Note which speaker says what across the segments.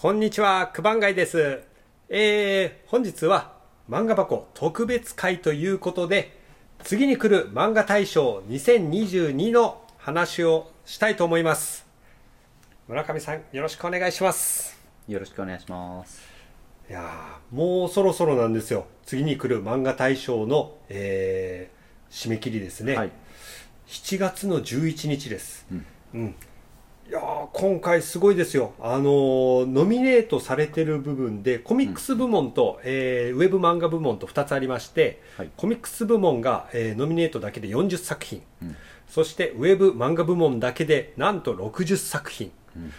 Speaker 1: こんにちは、くばんがいです。えー、本日は漫画箱特別会ということで、次に来る漫画大賞2022の話をしたいと思います。村上さん、よろしくお願いします。
Speaker 2: よろしくお願いします。
Speaker 1: いやーもうそろそろなんですよ。次に来る漫画大賞の、えー、締め切りですね。
Speaker 2: はい。
Speaker 1: 7月の11日です。
Speaker 2: うん。
Speaker 1: うん。いやー今回すごいですよ。あのーノミネートされてる部分で、コミックス部門と、えーウェブ漫画部門と2つありまして、
Speaker 2: はい
Speaker 1: コミックス部門が、えーノミネートだけで40作品、
Speaker 2: うん
Speaker 1: そしてウェブ漫画部門だけでなんと60作品。
Speaker 2: うん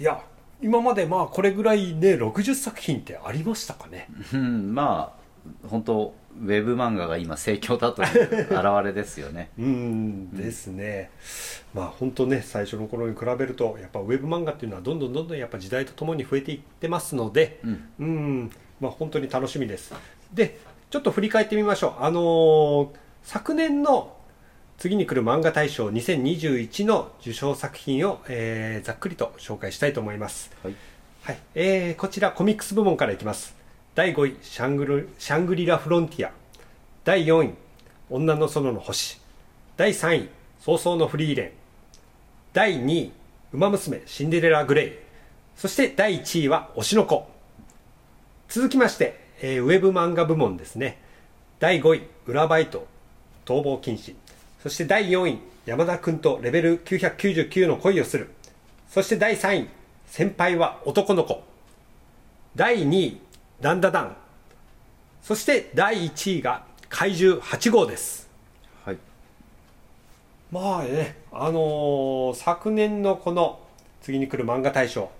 Speaker 1: いや、今までまあこれぐらいね、60作品ってありましたかね？
Speaker 2: うん、まあ、本当ウェブ漫画が今盛況だという現れですよね。
Speaker 1: うんですね、まあ本当ね最初の頃に比べるとやっぱウェブ漫画っていうのはどんどんどんどんやっぱ時代とともに増えていってますので
Speaker 2: うん。
Speaker 1: うんまあ本当に楽しみですでちょっと振り返ってみましょうあのー昨年の次に来る漫画大賞2021の受賞作品を、えーざっくりと紹介したいと思います
Speaker 2: はい。
Speaker 1: はい、えーこちらコミックス部門からいきます第5位シャングルシャングリラ・フロンティア。第4位女の園の星。第3位早々のフリーレン。第2位ウマ娘シンデレラ・グレイ。そして第1位は推しの子。続きまして、えーウェブ漫画部門ですね。第5位裏バイト。逃亡禁止。そして第4位山田君とレベル999の恋をする。そして第3位先輩は男の子。第2位ダンダダン。そして第1位が怪獣8号です。
Speaker 2: はい。
Speaker 1: まあねあのー昨年のこの次に来る漫画大賞。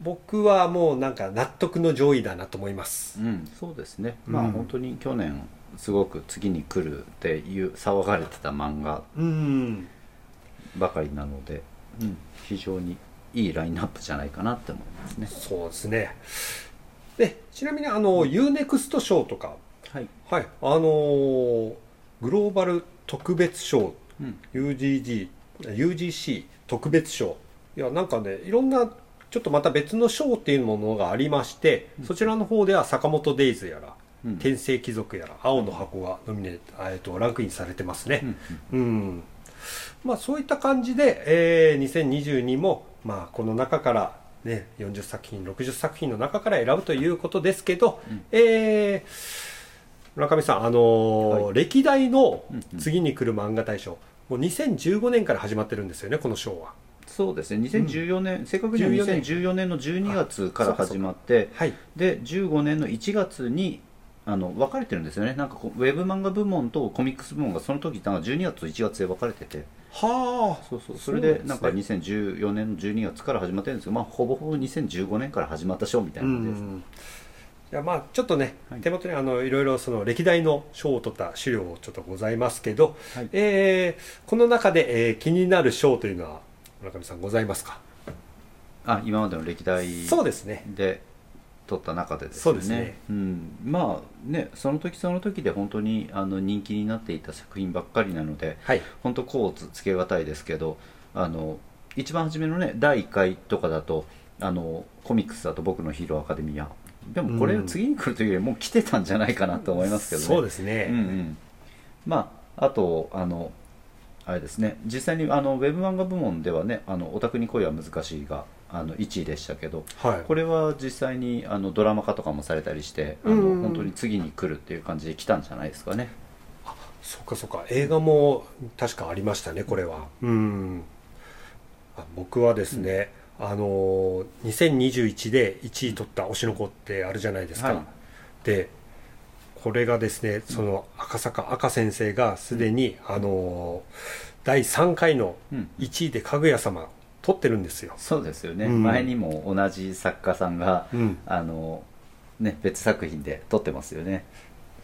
Speaker 1: 僕はもうなんか納得の上位だなと思います。
Speaker 2: うん、そうですね。
Speaker 1: うん。
Speaker 2: まあ、本当に去年、すごく次に来るっていう騒がれてた漫画
Speaker 1: うん。
Speaker 2: ばかりなので、うん、非常にいいラインナップじゃないかなって思いますね。
Speaker 1: そうですねでちなみにあの UNEXT 賞とか
Speaker 2: はい。
Speaker 1: はいあのーグローバル特別賞
Speaker 2: うん。
Speaker 1: UGG UGC 特別賞いやなんかねいろんなちょっとまた別の賞っていうものがありまして、そちらの方では坂本デイズやら、
Speaker 2: うん。
Speaker 1: 天聖貴族やら青の箱がノミネート、えー、とランクインされてますね。
Speaker 2: うん
Speaker 1: うん、まあそういった感じで、えー2022もまあこの中からね40作品60作品の中から選ぶということですけど、
Speaker 2: うん
Speaker 1: えー村上さん、あのー
Speaker 2: はい
Speaker 1: 歴代の
Speaker 2: うんうん
Speaker 1: 次に来る漫画大賞、もう2015年から始まってるんですよね、この賞は。
Speaker 2: そうですね。2014年、正確には
Speaker 1: 14年
Speaker 2: 2014年の12月から始まって、
Speaker 1: はい。
Speaker 2: で15年の1月にあの分かれてるんですよね。なんかウェブ漫画部門とコミックス部門がその時なんか12月と1月で分かれてて。
Speaker 1: はあ。
Speaker 2: そうそう。それ
Speaker 1: なんで
Speaker 2: なんか2014年の12月から始まってるんですけど、まあ、ほぼほぼ2015年から始まった賞みたいうな感じです、
Speaker 1: ん。いやまあちょっとね、
Speaker 2: はい。
Speaker 1: 手元にあのいろいろその歴代の賞を取った資料をちょっとございますけど、
Speaker 2: はい。
Speaker 1: えーこの中で、えー気になる賞というのは村上さんございますか？
Speaker 2: あ今までの歴代
Speaker 1: そうですね。
Speaker 2: で撮った中でですね。
Speaker 1: そうですね。
Speaker 2: うん、まあねその時その時で本当にあの人気になっていた作品ばっかりなので
Speaker 1: はい。
Speaker 2: 本当こうつつけがたいですけどあの一番初めのね第1回とかだとあのコミックスだと僕のヒーローアカデミア。でもこれ
Speaker 1: うん
Speaker 2: 次に来るというよりもう来てたんじゃないかなと思いますけどね。
Speaker 1: そうですね、
Speaker 2: うんうん。まああとあのあれですね。実際にあのウェブ漫画部門ではね「あのオタクに恋は難しいが」あの1位でしたけど
Speaker 1: はい。
Speaker 2: これは実際にあのドラマ化とかもされたりしてあの
Speaker 1: うん
Speaker 2: 本当に次に来るっていう感じで来たんじゃないですかね。
Speaker 1: そっかそっか。映画も確かありましたねこれは。うん。あ僕はですね、あのー2021で1位取った推しの子ってあるじゃないですか、
Speaker 2: はい。
Speaker 1: でこれがですねその赤坂赤先生がすでに、あのー第3回の
Speaker 2: うん。
Speaker 1: 1位でかぐや様取ってるんですよ、
Speaker 2: そうですよね、
Speaker 1: うん。
Speaker 2: 前にも同じ作家さんが、
Speaker 1: うん、
Speaker 2: あのね、別作品で撮ってますよね。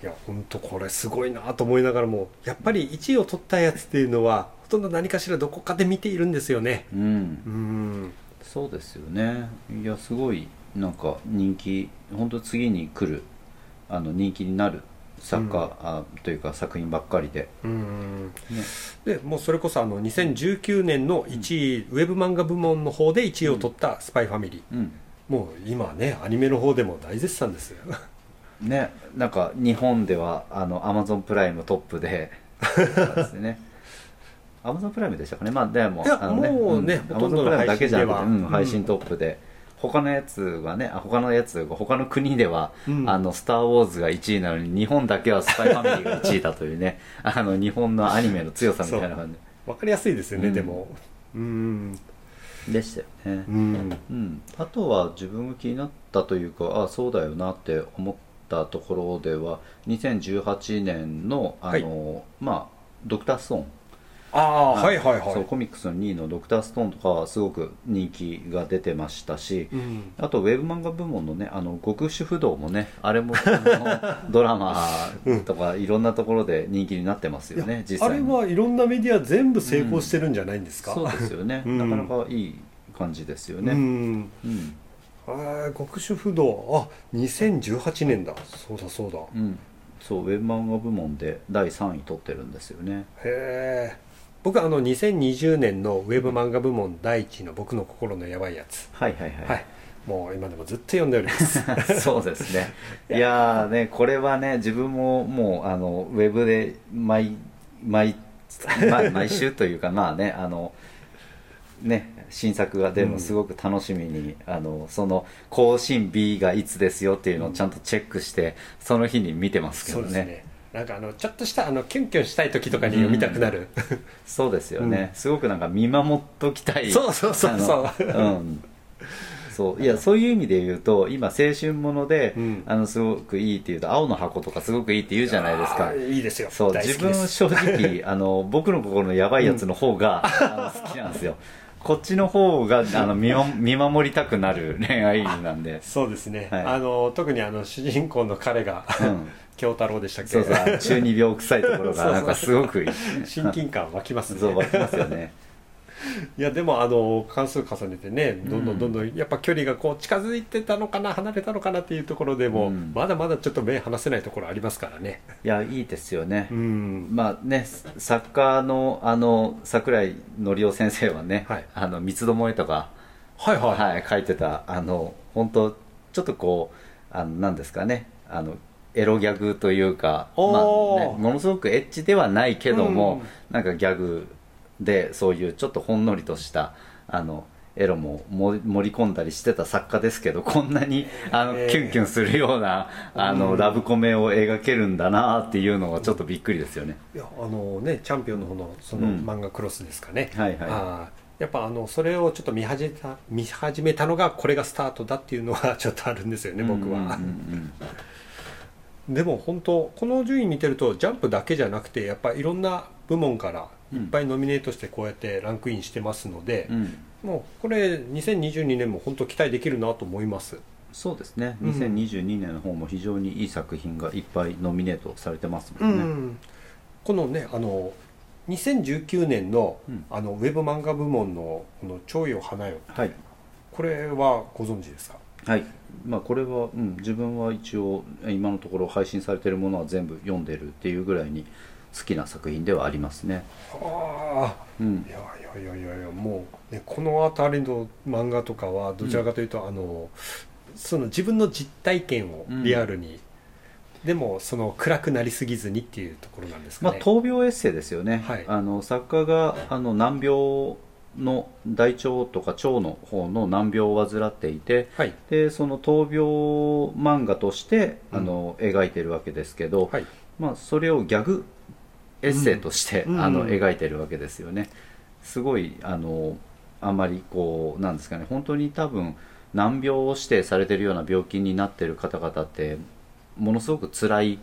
Speaker 1: いや本当これすごいなと思いながらもやっぱり1位を取ったやつっていうのはほとんど何かしらどこかで見ているんですよね。
Speaker 2: うん。
Speaker 1: うん。
Speaker 2: そうですよね。いやすごいなんか人気本当次に来るあの人気になる作家、あというか作品ばっかりで、
Speaker 1: うん
Speaker 2: ね、
Speaker 1: でもうそれこそあの2019年の1位、ウェブ漫画部門の方で1位を取った「スパイファミリー。
Speaker 2: うん」
Speaker 1: もう今ねアニメの方でも大絶賛ですよ。
Speaker 2: ねなんか日本ではあのアマゾンプライムトップで。ですね。アマゾンプライムでしたかね。まあでも
Speaker 1: いや
Speaker 2: あのね
Speaker 1: もうね
Speaker 2: ア
Speaker 1: ほとんどの
Speaker 2: マゾンプライムだけじゃなくて、うん。配信トップで、他のやつはねあ他のやつ他の国では、
Speaker 1: うん。
Speaker 2: あの「スター・ウォーズ」が1位なのに日本だけは「スパイファミリー」が1位だというね あの日本のアニメの強さみたいな感
Speaker 1: わかりやすいですよね、
Speaker 2: うん。
Speaker 1: でも。うん。
Speaker 2: じでしたよね。
Speaker 1: うん。
Speaker 2: うん、あとは自分が気になったというかあそうだよなって思ったところでは2018年のあの、まあドクターストーン
Speaker 1: ああはい。はいはい
Speaker 2: そうコミックスの2位のドクターストーンとかはすごく人気が出てましたし、
Speaker 1: うん。
Speaker 2: あとウェブ漫画部門のねあの極主不動もねあれもドラマとかいろんなところで人気になってますよね実
Speaker 1: あれ
Speaker 2: 際に。
Speaker 1: はいろんなメディア全部成功してるんじゃないんですか、
Speaker 2: そうですよね、
Speaker 1: うん。
Speaker 2: なかなかいい感じですよ
Speaker 1: う
Speaker 2: ね、
Speaker 1: ん。
Speaker 2: うん。
Speaker 1: あー極主不動あ2018年だ。そうだそうだ。へ
Speaker 2: うん、そうウェブ漫画部門で第3位取ってるんですよね。
Speaker 1: え僕あの2020年のウェブ漫画部門第一の「僕の心のやばいやつ。
Speaker 2: はいはい」は
Speaker 1: はい。い、もう今でもずっと読んでおります。
Speaker 2: そうですね。いや。ーねこれはね自分ももうあのウェブで毎毎まあ 毎週というかまあねあのね新作が出るのすごく楽しみに、あのその更新日がいつですよっていうのをちゃんとチェックして、その日に見てますけどね
Speaker 1: なんかあのちょっとしたあのキュンキュンしたい時とかに読みたくなる、
Speaker 2: そうですよね、すごくなんか見守っときたい。
Speaker 1: そうそうそうそう。
Speaker 2: うん。そう。いやそういう意味で言うと今青春もので、
Speaker 1: うん。
Speaker 2: あのすごくいいっていうと青の箱とかすごくいいって言うじゃないですか。
Speaker 1: いいですよ。
Speaker 2: そう。自分正直 あの僕の心のやばいやつの方が、あの好きなんですよ。こっちの方があの見ま見守りたくなる恋愛なんで。
Speaker 1: そうですね、
Speaker 2: はい。
Speaker 1: あの特にあの主人公の彼が、
Speaker 2: うん
Speaker 1: 京太郎でしたっけ？
Speaker 2: そうそう中二病臭いところがなんかすごくいい
Speaker 1: 親近感湧きますね。
Speaker 2: そう湧きますよね。
Speaker 1: いやでもあの関数重ねてねどんどんどんどんやっぱ距離がこう近づいてたのかな離れたのかなっていうところでも、
Speaker 2: うん。
Speaker 1: まだまだちょっと目離せないところありますからね。
Speaker 2: いやいいですよね、
Speaker 1: うん。
Speaker 2: まあね作家のあの桜井紀夫先生はね、
Speaker 1: はい。
Speaker 2: あの三つどもえとか、
Speaker 1: はいはい、
Speaker 2: はい、書いてたあの本当ちょっとこうあのなんですかねあのエロギャグというか、まあね、ものすごくエッチではないけども、
Speaker 1: うん
Speaker 2: なんかギャグでそういうちょっとほんのりとしたあのエロも盛り込んだりしてた作家ですけどこんなにあの、
Speaker 1: えー。
Speaker 2: キュンキュンするようなあの、
Speaker 1: うん。
Speaker 2: ラブコメを描けるんだなっていうのはちょっとびっくりですよね。
Speaker 1: いやあのねチャンピオンの方のその
Speaker 2: うん。
Speaker 1: 漫画クロスですかね、
Speaker 2: はいはい。
Speaker 1: あーやっぱあのそれをちょっと見始めた見始めたのがこれがスタートだっていうのはちょっとあるんですよね僕は、
Speaker 2: うんうんうん
Speaker 1: でも本当この順位見てるとジャンプだけじゃなくてやっぱいろんな部門からいっぱいノミネートしてこうやってランクインしてますので
Speaker 2: うん、うん
Speaker 1: もうこれ2022年も本当期待できるなと思います。
Speaker 2: そうですね、
Speaker 1: うん
Speaker 2: 2022年の方も非常にいい作品がいっぱいノミネートされてますも
Speaker 1: うん。
Speaker 2: ね、
Speaker 1: このねあの2019年の,、
Speaker 2: うん。
Speaker 1: あのウェブ漫画部門のこの「蝶よ花よ
Speaker 2: はい」
Speaker 1: これはご存知ですか？
Speaker 2: はいまあこれは、うん、自分は一応今のところ配信されているものは全部読んでるっていうぐらいに好きな作品ではありますね。
Speaker 1: ああ。
Speaker 2: うん。
Speaker 1: いやいやいやいやもう、ね、この辺りの漫画とかはどちらかというと、あのその自分の実体験をリアルに、でもその暗くなりすぎずにっていうところなんです
Speaker 2: まあ
Speaker 1: かね、
Speaker 2: 闘病エッセイですよね、
Speaker 1: はい。
Speaker 2: あの作家があの難病の大腸とか腸の方の難病を患っていて
Speaker 1: はい。
Speaker 2: でその闘病漫画としてあの、描いてるわけですけど、
Speaker 1: はい。
Speaker 2: まあ、それをギャグエッセイとして、
Speaker 1: うん。うん。
Speaker 2: あの描いてるわけですよね。すごいあのあんまりこうなんですかね。本当に多分難病を指定されてるような病気になってる方々ってものすごく辛い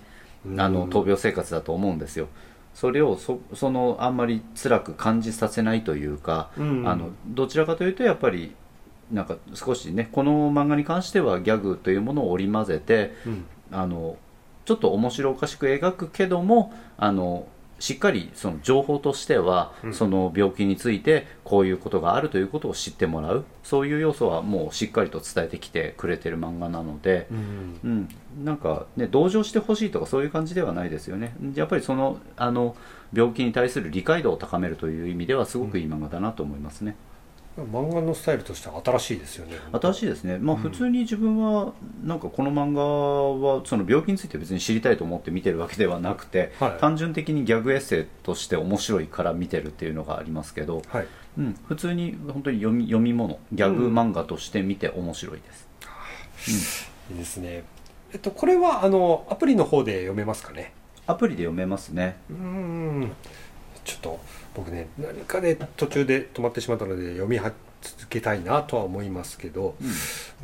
Speaker 2: あの
Speaker 1: うん。
Speaker 2: 闘病生活だと思うんですよそれをそそのあんまり辛く感じさせないというか、
Speaker 1: うん
Speaker 2: あのどちらかというとやっぱりなんか少しねこの漫画に関してはギャグというものを織り交ぜて
Speaker 1: うん。
Speaker 2: あのちょっと面白おかしく描くけどもあのしっかりその情報としては、
Speaker 1: うん。
Speaker 2: その病気についてこういうことがあるということを知ってもらう。そういう要素はもうしっかりと伝えてきてくれてる漫画なので、
Speaker 1: うん。
Speaker 2: うん、なんかね同情してほしいとかそういう感じではないですよね。やっぱりそのあの病気に対する理解度を高めるという意味ではすごくいい漫画だなと思いますね、
Speaker 1: 漫画のスタイルとしては新しいですよね。
Speaker 2: 新しいですね。まあ
Speaker 1: うん。
Speaker 2: 普通に自分はなんかこの漫画はその病気について別に知りたいと思って見てるわけではなくて、
Speaker 1: はい。
Speaker 2: 単純的にギャグエッセイとして面白いから見てるっていうのがありますけど、
Speaker 1: はい。
Speaker 2: うん、普通に本当に読み読み物ギャグ漫画として見て面白いです、
Speaker 1: いいですね。えっとこれはあのアプリの方で読めますかね？
Speaker 2: アプリで読めますね。
Speaker 1: うーん。ちょっと僕ね何かで途中で止まってしまったので読みは続けたいなとは思いますけど、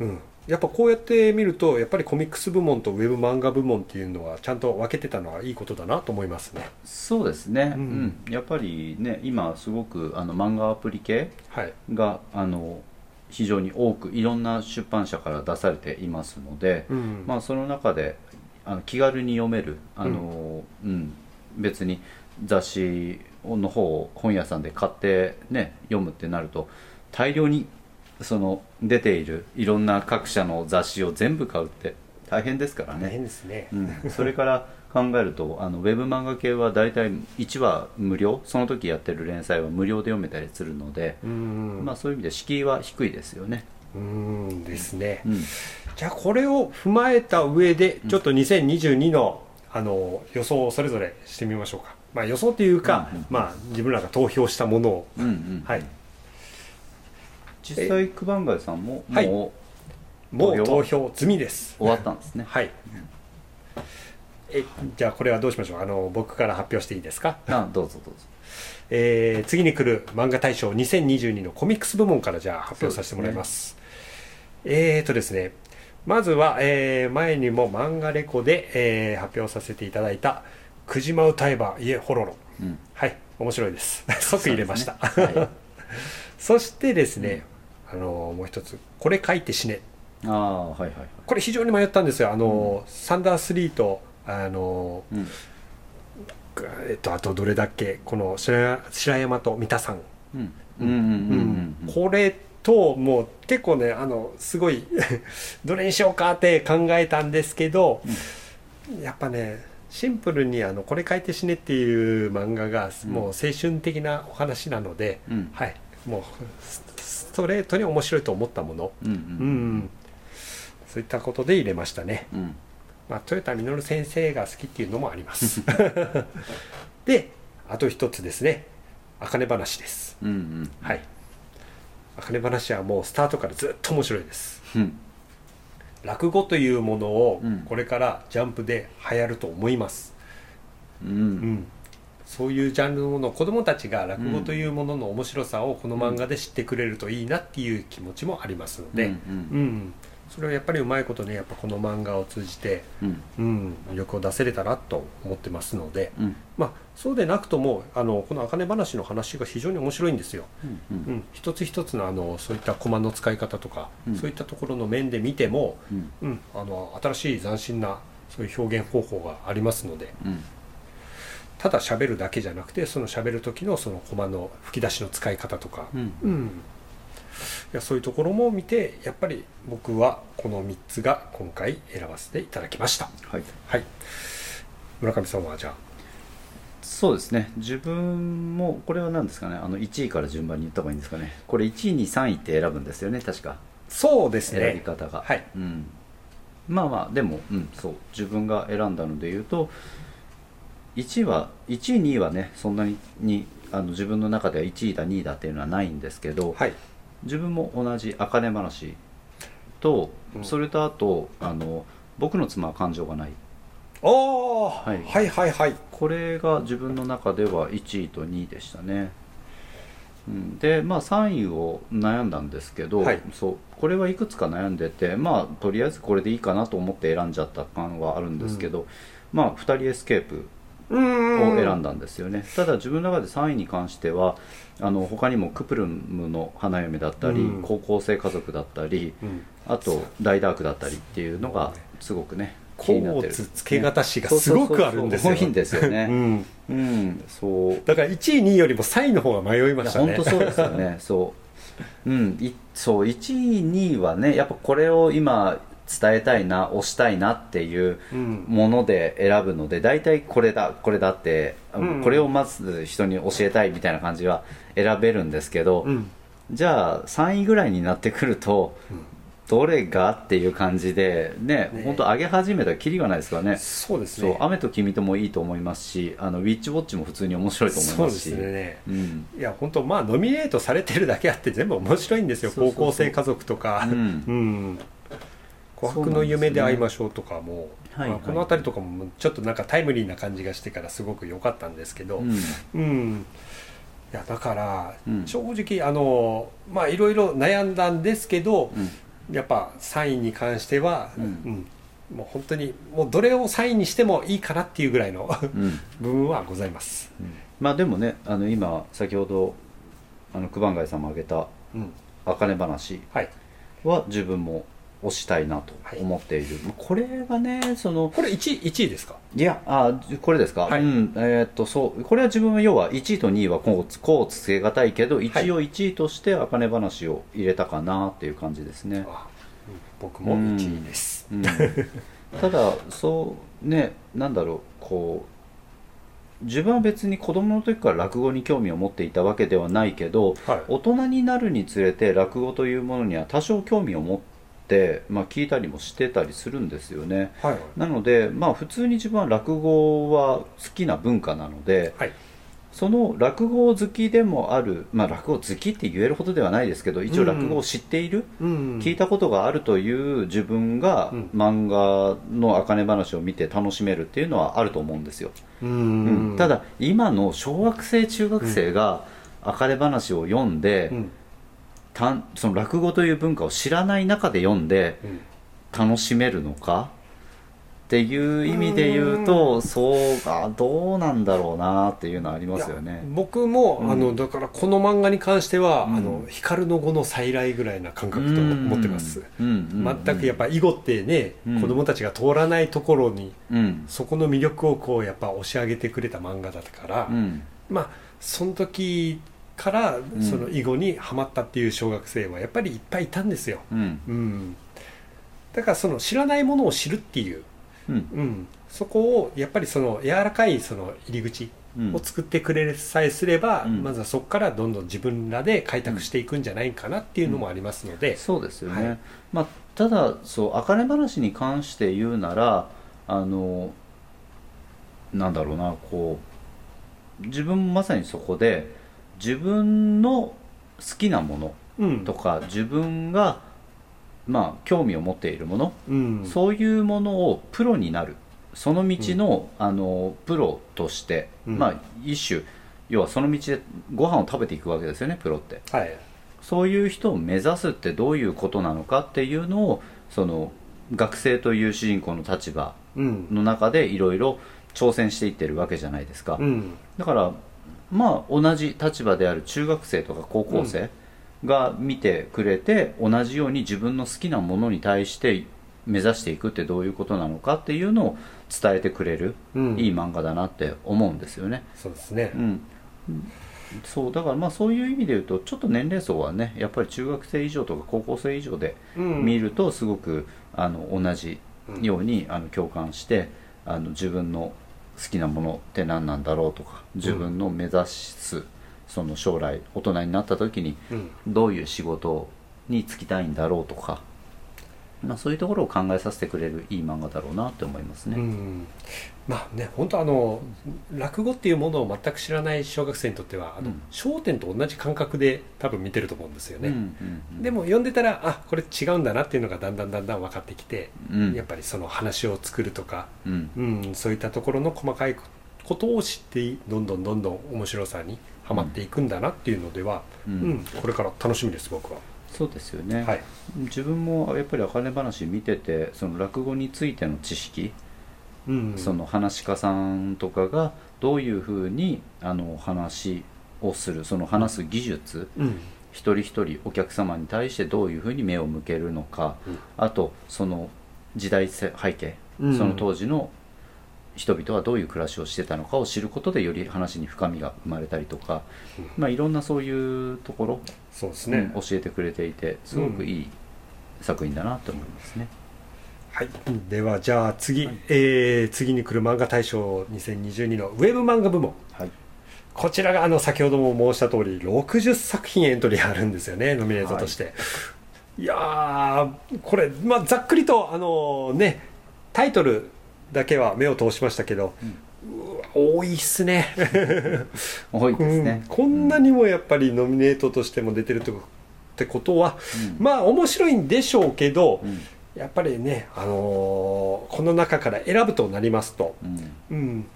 Speaker 1: うん、やっぱこうやって見るとやっぱりコミックス部門とウェブ漫画部門っていうのはちゃんと分けてたのはいいことだなと思いますね。
Speaker 2: そうですね、
Speaker 1: う
Speaker 2: うん。んやっぱりね今すごくあの漫画アプリ系
Speaker 1: はい。
Speaker 2: があの非常に多くいろんな出版社から出されていますので、
Speaker 1: うん。
Speaker 2: まあ、その中であの気軽に読めるあの、うん。別に雑誌の方を本屋さんで買って、ね、読むってなると大量にその出ているいろんな各社の雑誌を全部買うって大変ですから
Speaker 1: 大
Speaker 2: ね、
Speaker 1: 変ですね、
Speaker 2: うん、それから 考えるとあのウェブ漫画系は大体1話無料その時やってる連載は無料で読めたりするので、
Speaker 1: うん。
Speaker 2: まあ、そういう意味で敷居は低いですよね。
Speaker 1: うんですね、
Speaker 2: うん。
Speaker 1: じゃあこれを踏まえた上でちょっと2022のあの予想をそれぞれしてみましょうか、まあ、予想というか、
Speaker 2: うんうん。
Speaker 1: まあ、自分らが投票したものを、
Speaker 2: うんうん。
Speaker 1: はい、
Speaker 2: 実際九番街さんも
Speaker 1: はい。
Speaker 2: も
Speaker 1: もう
Speaker 2: 投票
Speaker 1: 済みです。
Speaker 2: う終わったんですね、
Speaker 1: はい。えじゃあこれはどうしましょう？あの僕から発表していいですか、
Speaker 2: あどうぞどうぞ。
Speaker 1: えー次に来る漫画大賞2022のコミックス部門からじゃあ発表させてもらいます。えーとですねまずは、えー前にも漫画レコで、えー発表させていただいた「くじま歌えば家ホロロ」
Speaker 2: うん。
Speaker 1: はい面白いです。即入れました。
Speaker 2: そね。はい。
Speaker 1: そしてですね、あのもう一つ「これ書いて死ね。
Speaker 2: ああはいはいはい」
Speaker 1: これ非常に迷ったんですよ。あの、サンダースリーとあの
Speaker 2: うん。
Speaker 1: えっとあとどれだっけ？この白白山と三田さん、
Speaker 2: うんうんうんうんうん。
Speaker 1: これともう結構ねあのすごい どれにしようかって考えたんですけど、やっぱねシンプルにあの「これ書いて死ね」っていう漫画が
Speaker 2: うん。
Speaker 1: もう青春的なお話なので、
Speaker 2: うん。
Speaker 1: はい。もうスストレートに面白いと思ったもの、
Speaker 2: うんう
Speaker 1: うん。ん。そういったことで入れましたね、
Speaker 2: うん。
Speaker 1: まあ、豊田稔先生が好きっていうのもあります。であと一つですね「あかね話」です。
Speaker 2: うんうん。
Speaker 1: はい。あかね話はもうスタートからずっと面白いです。
Speaker 2: うん
Speaker 1: 落語というものを
Speaker 2: うん。
Speaker 1: これからジャンプで流行ると思います、
Speaker 2: う
Speaker 1: うん。んそういうジャンルのもの子供たちが落語というものの面白さをこの漫画で知ってくれるといいなっていう気持ちもありますので、
Speaker 2: うん。
Speaker 1: うんそれはやっぱりうまいことねやっぱこの漫画を通じて、
Speaker 2: うん。
Speaker 1: うん、魅力を出せれたらと思ってますので、
Speaker 2: うん。
Speaker 1: まあ、そうでなくともあのこの「あかね話」の話が非常に面白いんですよ。
Speaker 2: うん。
Speaker 1: うん、一つ一つのあのそういったコマの使い方とか、
Speaker 2: うん。
Speaker 1: そういったところの面で見ても、
Speaker 2: うん。
Speaker 1: うん、あの新しい斬新なそういう表現方法がありますので
Speaker 2: うん。
Speaker 1: ただ喋るだけじゃなくてその喋る時のそのコマの吹き出しの使い方とか、
Speaker 2: うん。
Speaker 1: うんいやそういうところも見てやっぱり僕はこの3つが今回選ばせていただきました。
Speaker 2: はい。
Speaker 1: はい。村上さんはじゃあ。
Speaker 2: そうですね。自分もこれは何ですかね。あの1位から順番に言った方がいいんですかね。これ1位2 3位って選ぶんですよね確か。
Speaker 1: そうですね。
Speaker 2: 選び方が、
Speaker 1: はい。
Speaker 2: うん、まあまあでも、うん、そう。自分が選んだので言うと1位は1位2位はねそんなににあの自分の中では1位だ2位だっていうのはないんですけど、
Speaker 1: はい
Speaker 2: 自分も同じ「あかね話」と、
Speaker 1: うん。
Speaker 2: それとあとあの「僕の妻は感情がない。
Speaker 1: おー、
Speaker 2: はい。
Speaker 1: はいはいはい」
Speaker 2: これが自分の中では1位と2位でしたね、うん、でまあ3位を悩んだんですけど、
Speaker 1: はい。
Speaker 2: そうこれはいくつか悩んでてまあとりあえずこれでいいかなと思って選んじゃった感はあるんですけど、まあ2人エスケープを選んだんですよね、ただ自分の中で3位に関してはあの他にもクプルムの花嫁だったり、
Speaker 1: うん。
Speaker 2: 高校生家族だったり
Speaker 1: うん。
Speaker 2: あと大ダークだったりっていうのがすごくね気
Speaker 1: コ
Speaker 2: になってる。
Speaker 1: ーツ付け方詞がすごくあるんですよ。
Speaker 2: そうそうそう多いんですよね、
Speaker 1: うん、
Speaker 2: うん、そう。
Speaker 1: だから1位2位よりも3位の方が迷いましたね。
Speaker 2: 本当そうですよね。そう。うん、いそう。1位2位はね、やっぱこれを今伝えたいな、推したいなっていう
Speaker 1: うん。
Speaker 2: もので選ぶので、大体これだ、これだって、
Speaker 1: うん
Speaker 2: これをまず人に教えたいみたいな感じは選べるんですけど、
Speaker 1: うん。
Speaker 2: じゃあ3位ぐらいになってくると、どれがっていう感じでね
Speaker 1: ね。
Speaker 2: 本当上げ始めたらキリがないですからね。
Speaker 1: そうですね。
Speaker 2: 雨と君ともいいと思いますしあのウィッチウォッチも普通に面白いと思いますし。
Speaker 1: そうですね。
Speaker 2: うん。
Speaker 1: いや本当まあノミネートされてるだけあって全部面白いんですよ。
Speaker 2: そうそうそう。
Speaker 1: 高校生家族とか。
Speaker 2: うん。
Speaker 1: うん琥珀の夢で会いましょうとかも、
Speaker 2: はいはい。
Speaker 1: まあこの辺りとかもちょっとなんかタイムリーな感じがしてからすごく良かったんですけど、
Speaker 2: うん。
Speaker 1: うん。いやだから、
Speaker 2: うん。
Speaker 1: 正直あのまあいろいろ悩んだんですけど、
Speaker 2: うん。
Speaker 1: やっぱ3位に関しては、
Speaker 2: うん。
Speaker 1: うん。もう本当にもうどれを3位にしてもいいかなっていうぐらいの
Speaker 2: うん。
Speaker 1: 部分はございます、
Speaker 2: まあでもねあの今先ほどあの九番街さんも挙げた
Speaker 1: うん「
Speaker 2: あかね話
Speaker 1: はい」
Speaker 2: は自分も推したいなと思っている、これがねその
Speaker 1: これ 1, 1位ですか？
Speaker 2: いやあこれですか、
Speaker 1: はい。
Speaker 2: うんえーっとそうこれは自分は要は1位と2位はこうこうつけがたいけど一応1位としてあかね話を入れたかなっていう感じですね、
Speaker 1: あうん僕も1位です、
Speaker 2: うん。ただそうねなんだろうこう自分は別に子供の時から落語に興味を持っていたわけではないけど
Speaker 1: はい。
Speaker 2: 大人になるにつれて落語というものには多少興味を持って、まあ、聞いたりもしてたりするんですよね。
Speaker 1: はい
Speaker 2: なのでまあ普通に自分は落語は好きな文化なので
Speaker 1: はい。
Speaker 2: その落語好きでもあるまあ落語好きって言えるほどではないですけど一応落語を知っている、
Speaker 1: うん
Speaker 2: 聞いたことがあるという自分が
Speaker 1: うん。
Speaker 2: 漫画のあかね話を見て楽しめるっていうのはあると思うんですよ、
Speaker 1: う
Speaker 2: うん。
Speaker 1: ん。
Speaker 2: ただ今の小学生中学生があかね話を読んで、
Speaker 1: うん
Speaker 2: たんその落語という文化を知らない中で読んで
Speaker 1: うん。
Speaker 2: 楽しめるのか？っていう意味で言うとそうあどうなんだろうなっていうのはありますよね。
Speaker 1: 僕も、
Speaker 2: うん。
Speaker 1: あのだからこの漫画に関しては、
Speaker 2: うん。
Speaker 1: あの光の語の再来ぐらいな感覚と思ってます、
Speaker 2: うん。うん。うん。
Speaker 1: 全くやっぱ囲碁ってね、
Speaker 2: うん。
Speaker 1: 子供たちが通らないところに
Speaker 2: うん。
Speaker 1: そこの魅力をこうやっぱ押し上げてくれた漫画だったから、
Speaker 2: うん。
Speaker 1: まあその時から
Speaker 2: ん。
Speaker 1: その囲碁にはまったっていう小学生はやっぱりいっぱいいたんですよ、
Speaker 2: うん。
Speaker 1: うん、だからその知らないものを知るっていう、
Speaker 2: うん。
Speaker 1: うん、そこをやっぱりその柔らかいその入り口
Speaker 2: うん。
Speaker 1: を作ってくれさえすれば、
Speaker 2: うん。
Speaker 1: まずはそこからどんどん自分らで開拓していくんじゃないかなっていうのもありますので、
Speaker 2: そうですよね、
Speaker 1: はい。
Speaker 2: まあ、ただそう「あかね話」に関して言うならあのなんだろうなこう自分もまさにそこで自分の好きなもの
Speaker 1: うん。
Speaker 2: とか自分がまあ興味を持っているもの、
Speaker 1: うん。
Speaker 2: そういうものをプロになる。その道の,、あのプロとして、
Speaker 1: うん。
Speaker 2: まあ一種要はその道でご飯を食べていくわけですよねプロって。
Speaker 1: はい。
Speaker 2: そういう人を目指すってどういうことなのかっていうのをその学生という主人公の立場
Speaker 1: うん。
Speaker 2: の中でいろいろ挑戦していってるわけじゃないですか、
Speaker 1: うん。
Speaker 2: だからまあ同じ立場である中学生とか高校生が見てくれて、同じように自分の好きなものに対して目指していくってどういうことなのかっていうのを伝えてくれる、
Speaker 1: うん。
Speaker 2: いい漫画だなって思うんですよね。
Speaker 1: そうですね。
Speaker 2: う、ん。そうだからまあそういう意味で言うとちょっと年齢層はねやっぱり中学生以上とか高校生以上で
Speaker 1: うん。
Speaker 2: 見るとすごくあの同じようにあの共感してあの自分の好きなものって何なんだろうとか自分の目指すその将来大人になった時に
Speaker 1: うん。
Speaker 2: どういう仕事に就きたいんだろうとか、まあ、そういうところを考えさせてくれるいい漫画だろうなって思いますね。
Speaker 1: うん。まあね本当あの落語っていうものを全く知らない小学生にとってはあの、
Speaker 2: うん。
Speaker 1: 焦点と同じ感覚で多分見てると思うんですよね、
Speaker 2: うんうんうん。
Speaker 1: でも読んでたらあこれ違うんだなっていうのがだんだんだんだん分かってきて、
Speaker 2: うん。
Speaker 1: やっぱりその話を作るとか、
Speaker 2: うん。
Speaker 1: うん、そういったところの細かいことを知ってどんどんどんどん面白さにはまっていくんだなっていうのでは、
Speaker 2: う
Speaker 1: うんんこれから楽しみです僕は、
Speaker 2: そうですよね、
Speaker 1: はい。
Speaker 2: 自分もやっぱり「あかね話」見ててその落語についての知識、
Speaker 1: うん、
Speaker 2: その話し家さんとかがどういうふうにあの話をするその話す技術、
Speaker 1: うん。
Speaker 2: 一人一人お客様に対してどういうふうに目を向けるのか、
Speaker 1: うん。
Speaker 2: あとその時代背景、
Speaker 1: うん。
Speaker 2: その当時の人々はどういう暮らしをしてたのかを知ることでより話に深みが生まれたりとか、
Speaker 1: うん。
Speaker 2: まあ、いろんなそういうところ、
Speaker 1: そうですね、
Speaker 2: うん教えてくれていてすごくいい作品だなと思いますね。
Speaker 1: はい、ではじゃあ次、えー次に来る漫画大賞2022のウェブ漫画部門。
Speaker 2: はい。
Speaker 1: こちらがあの先ほども申した通り60作品エントリーあるんですよねノミネートとして、い、やーこれ、まあ、ざっくりとあのねタイトルだけは目を通しましたけど、うわ多いっすね。
Speaker 2: 多いですね。
Speaker 1: うん、こんなにもやっぱりノミネートとしても出てるとってことは、
Speaker 2: うん。
Speaker 1: まあ面白いんでしょうけど、
Speaker 2: うん。
Speaker 1: やっぱりね、あのーこの中から選ぶとなりますと、
Speaker 2: うん。
Speaker 1: うん。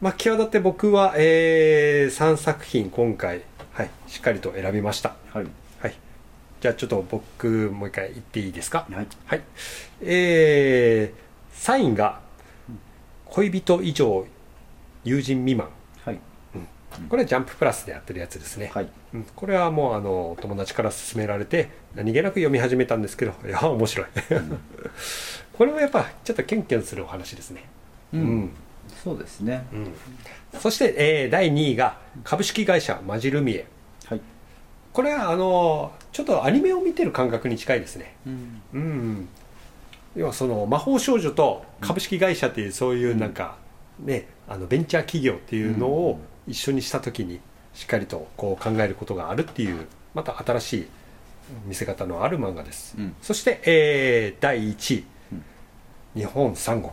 Speaker 1: まあ、際立って僕は、え3作品今回、はい、しっかりと選びました、
Speaker 2: はい。
Speaker 1: はい、じゃあちょっと僕もう一回言っていいですか？
Speaker 2: はい。
Speaker 1: はい。えー、サインが恋人以上友人未満。
Speaker 2: はい。
Speaker 1: これはジャンププラスでやってるやつですね、
Speaker 2: はい。
Speaker 1: うん、これはもうあの友達から勧められて何気なく読み始めたんですけど いや面白い。これもやっぱちょっとキュンキュンするお話ですね。
Speaker 2: うん。
Speaker 1: うん。
Speaker 2: そうですね。
Speaker 1: うん。そして、えー第2位が株式会社マジルミエ。
Speaker 2: はい。
Speaker 1: これはあのちょっとアニメを見てる感覚に近いですね。
Speaker 2: うん。
Speaker 1: うん要はその魔法少女と株式会社っていうそういうなんか、ねあのベンチャー企業っていうのを一緒にした時にしっかりとこう考えることがあるっていうまた新しい見せ方のある漫画です、
Speaker 2: うん。
Speaker 1: そして、えー第1位、
Speaker 2: うん
Speaker 1: 日本三国。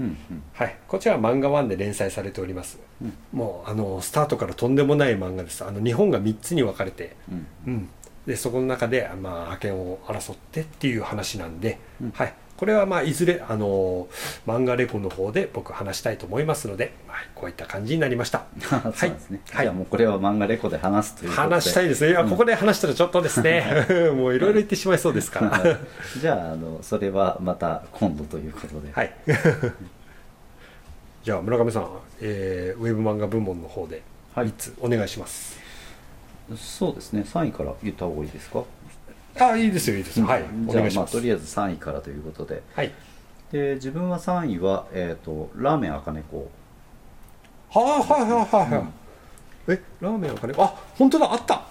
Speaker 2: うん。うん
Speaker 1: はい、こちらは漫画1で連載されております、
Speaker 2: うん。
Speaker 1: もうあのスタートからとんでもない漫画です。あの日本が3つに分かれて、
Speaker 2: うん。
Speaker 1: うん、でそこの中で、まあ、覇権を争ってっていう話なんで、
Speaker 2: うん。
Speaker 1: はい、これはまあいずれあの漫画レポの方で僕話したいと思いますので、はい、こういった感じになりました。
Speaker 2: そうですね、
Speaker 1: はい。
Speaker 2: じゃあもうこれは漫画レコで話すということで。
Speaker 1: 話したいですね。いや、
Speaker 2: うん
Speaker 1: ここで話したらちょっとですね。もういろいろ言ってしまいそうですから。
Speaker 2: じゃああのそれはまた今度ということで。
Speaker 1: はい。じゃあ村上さん、えーウェブ漫画部門の方で
Speaker 2: はい。
Speaker 1: 3つお願いします、
Speaker 2: そうですね。3位から言った方がいいですか？
Speaker 1: あいいですよいいですよ。はい。お
Speaker 2: じゃあ
Speaker 1: 願いします。
Speaker 2: まあとりあえず3位からということで。
Speaker 1: はい。
Speaker 2: で自分は3位は、えー、とラーメンあかねこ。
Speaker 1: はいはいはいはいはい、えラーメンあかねあ本当だあった。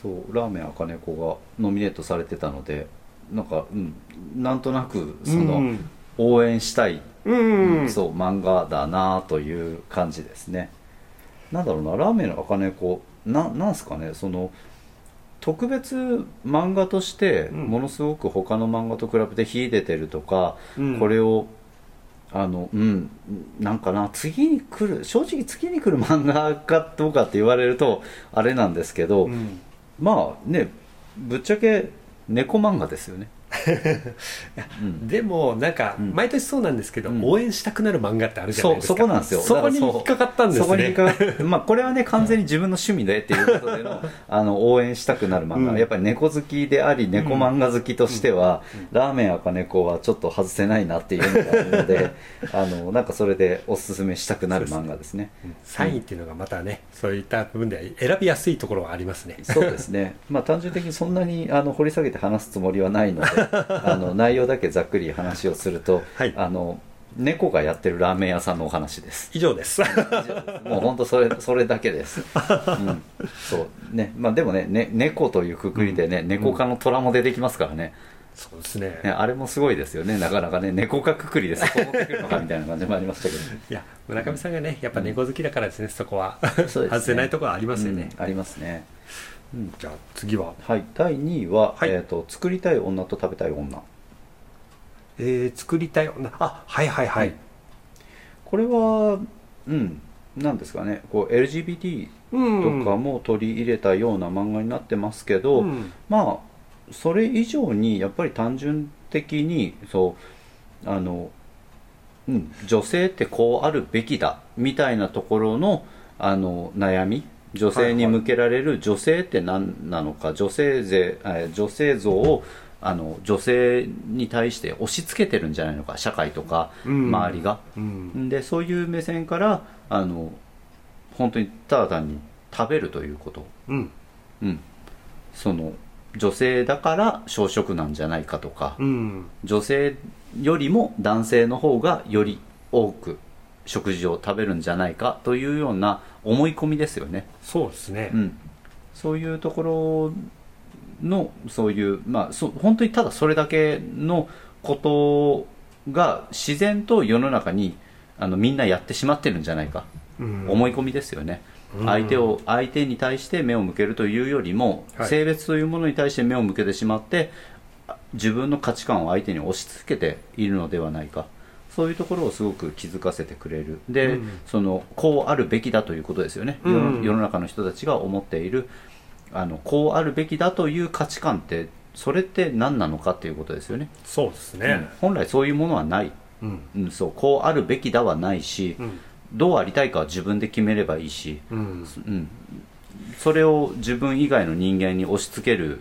Speaker 2: そうラーメンあかねこがノミネートされてたのでなんか、うん、なんとなくその、
Speaker 1: うん。
Speaker 2: 応援したい、
Speaker 1: うん。
Speaker 2: そう漫画だなという感じですね。なんだろうなラーメンのあかねこななんすかねその特別漫画として
Speaker 1: うん。
Speaker 2: ものすごく他の漫画と比べて秀でてるとか、
Speaker 1: うん。
Speaker 2: これをあのうんなんかな次に来る正直次に来る漫画かどうかって言われるとあれなんですけど、
Speaker 1: うん。
Speaker 2: まあねぶっちゃけ猫漫画ですよね、うん
Speaker 1: でもなんか
Speaker 2: うん。
Speaker 1: 毎年そうなんですけど、
Speaker 2: うん。
Speaker 1: 応援したくなる漫画ってあるじゃないですか。
Speaker 2: そこなんですよ。
Speaker 1: そこに引っかかったんですね。
Speaker 2: まあこれはね完全に自分の趣味でっていうことでの あの応援したくなる漫画、
Speaker 1: うん。
Speaker 2: やっぱり猫好きであり猫漫画好きとしては、ラーメン赤猫はちょっと外せないなっていうのがあるので あのなんかそれでおすすめしたくなる漫画ですね。
Speaker 1: 3位っていうのがまたねそういった部分では選びやすいところはありますね。
Speaker 2: そうですね、まあ、単純的にそんなにあの掘り下げて話すつもりはないので あの内容だけざっくり話をすると、
Speaker 1: はい。
Speaker 2: あの猫がやってるラーメン屋さんのお話です。
Speaker 1: 以上です。
Speaker 2: もう本当それそれだけです、うん、そう。ね。まあでもねね猫というくくりでね、猫科の虎も出てきますからね。
Speaker 1: そうですね。
Speaker 2: ねあれもすごいですよね。なかなかね猫科くくりでそこ持ってくるのかみたいな感じもありましたけど。
Speaker 1: いや村上さんがねやっぱ猫好きだからですね、そこは。
Speaker 2: そうですね。
Speaker 1: 外せないところはありますよね、
Speaker 2: うん。ありますね、うん
Speaker 1: じゃあ次は。
Speaker 2: はい。第2位は、
Speaker 1: はい。
Speaker 2: えーと「作りたい女と食べたい女」
Speaker 1: えー、作りたい女。あはいはいはい、
Speaker 2: これはうんなんですかね。こう LGBT
Speaker 1: うん
Speaker 2: とかも取り入れたような漫画になってますけど、
Speaker 1: うん。
Speaker 2: まあそれ以上にやっぱり単純的にそうあの、うん、女性ってこうあるべきだみたいなところのあの悩み女性に向けられる女性って何なのか、女性税え女性像をあの女性に対して押し付けてるんじゃないのか社会とか
Speaker 1: うん。
Speaker 2: 周りが、
Speaker 1: うん。
Speaker 2: でそういう目線からあの本当にただ単に食べるということ。
Speaker 1: うん。
Speaker 2: うん、その女性だから小食なんじゃないかとか、
Speaker 1: うん。
Speaker 2: 女性よりも男性の方がより多く食事を食べるんじゃないかというような思い込みですよね、
Speaker 1: そうですね、
Speaker 2: うん、そういうところのそういうまあそ本当にただそれだけのことが自然と世の中にあのみんなやってしまってるんじゃないか。
Speaker 1: うん。
Speaker 2: 思い込みですよね、
Speaker 1: うん。
Speaker 2: 相手を相手に対して目を向けるというよりも、
Speaker 1: はい。
Speaker 2: 性別というものに対して目を向けてしまってあ自分の価値観を相手に押し付けているのではないかそういうところをすごく気づかせてくれる。で、
Speaker 1: うん。
Speaker 2: そのこうあるべきだということですよね、世の
Speaker 1: うん。
Speaker 2: 世の中の人たちが思っているあのこうあるべきだという価値観ってそれって何なのかっていうことですよね。
Speaker 1: そうです
Speaker 2: うん。
Speaker 1: ね
Speaker 2: 本来そういうものはない、
Speaker 1: うん。
Speaker 2: うん、そう。こうあるべきだはないし、
Speaker 1: うん。
Speaker 2: どうありたいかは自分で決めればいいし、
Speaker 1: うん。
Speaker 2: うん、それを自分以外の人間に押し付ける